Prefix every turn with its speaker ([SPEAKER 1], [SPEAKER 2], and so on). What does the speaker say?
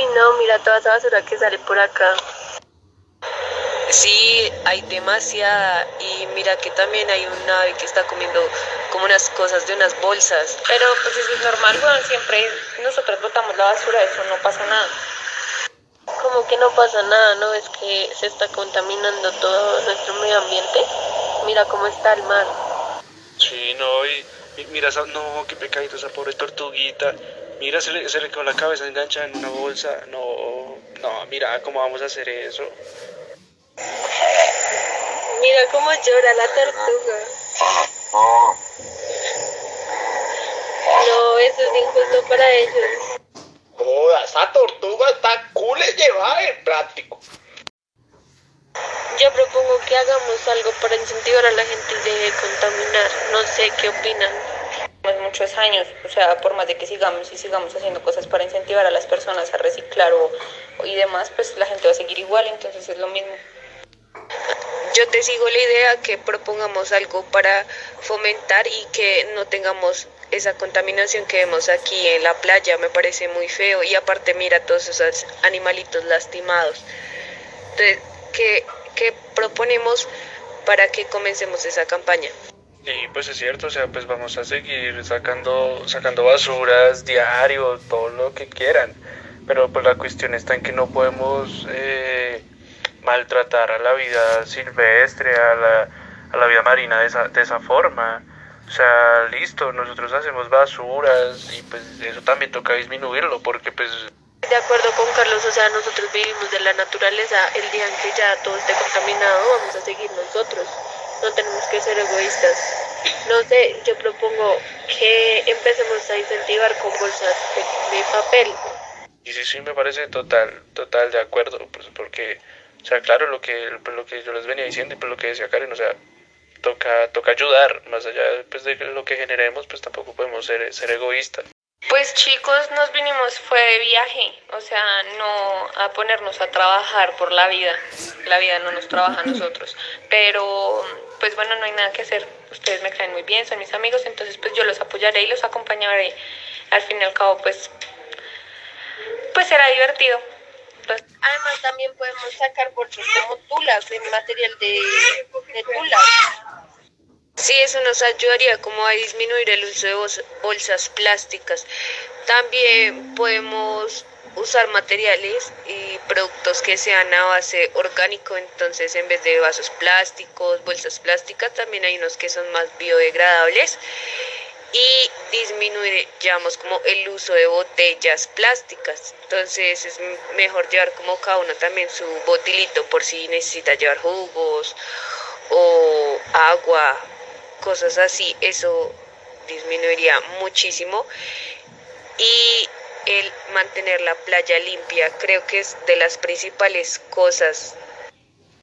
[SPEAKER 1] Uy, no, mira toda esa basura que sale por acá.
[SPEAKER 2] Sí, hay demasiada y mira que también hay un ave que está comiendo como unas cosas de unas bolsas.
[SPEAKER 3] Pero pues eso es normal, weón, siempre nosotros botamos la basura, eso no pasa nada.
[SPEAKER 1] Como que no pasa nada, ¿no? Es que se está contaminando todo nuestro medio ambiente. Mira cómo está el mar.
[SPEAKER 4] Sí, no, y, y mira, esa, no, qué pecadito esa pobre tortuguita. Mira, se le, se le quedó la cabeza enganchada en una bolsa. No, no, mira, ¿cómo vamos a hacer eso?
[SPEAKER 1] Mira cómo llora la tortuga. No, eso es injusto para ellos.
[SPEAKER 5] Joda, esa tortuga está cool de llevar en práctico.
[SPEAKER 1] Yo propongo que hagamos algo para incentivar a la gente de contaminar. No sé qué opinan.
[SPEAKER 3] Tenemos muchos años, o sea, por más de que sigamos y sigamos haciendo cosas para incentivar a las personas a reciclar o y demás, pues la gente va a seguir igual, entonces es lo mismo.
[SPEAKER 2] Yo te sigo la idea que propongamos algo para fomentar y que no tengamos esa contaminación que vemos aquí en la playa, me parece muy feo y aparte mira todos esos animalitos lastimados. Entonces, ¿qué, qué proponemos para que comencemos esa campaña?
[SPEAKER 4] Y pues es cierto, o sea, pues vamos a seguir sacando, sacando basuras diario, todo lo que quieran. Pero pues la cuestión está en que no podemos eh, maltratar a la vida silvestre, a la, a la vida marina de esa, de esa forma. O sea, listo, nosotros hacemos basuras y pues eso también toca disminuirlo porque pues
[SPEAKER 1] De acuerdo con Carlos, o sea, nosotros vivimos de la naturaleza. El día en que ya todo esté contaminado, vamos a seguir nosotros. Ser egoístas. No sé, yo propongo que empecemos a incentivar con bolsas de, de papel.
[SPEAKER 4] Y sí, sí, me parece total, total de acuerdo, pues, porque, o sea, claro, lo que, lo que yo les venía diciendo y pues lo que decía Karen, o sea, toca, toca ayudar, más allá pues, de lo que generemos, pues tampoco podemos ser, ser egoístas.
[SPEAKER 3] Pues chicos, nos vinimos, fue de viaje, o sea, no a ponernos a trabajar por la vida, la vida no nos trabaja a nosotros, pero pues bueno, no hay nada que hacer, ustedes me caen muy bien, son mis amigos, entonces pues yo los apoyaré y los acompañaré, al fin y al cabo pues, pues será divertido. Pues,
[SPEAKER 1] Además, también podemos sacar bolsas como tulas, de material de, de tulas.
[SPEAKER 2] Sí, eso nos ayudaría como a disminuir el uso de bolsas plásticas. También podemos usar materiales y productos que sean a base orgánico, entonces en vez de vasos plásticos, bolsas plásticas, también hay unos que son más biodegradables y disminuir, digamos, como el uso de botellas plásticas. Entonces es mejor llevar como cada uno también su botilito por si necesita llevar jugos o agua, cosas así. Eso disminuiría muchísimo. Y el mantener la playa limpia. Creo que es de las principales cosas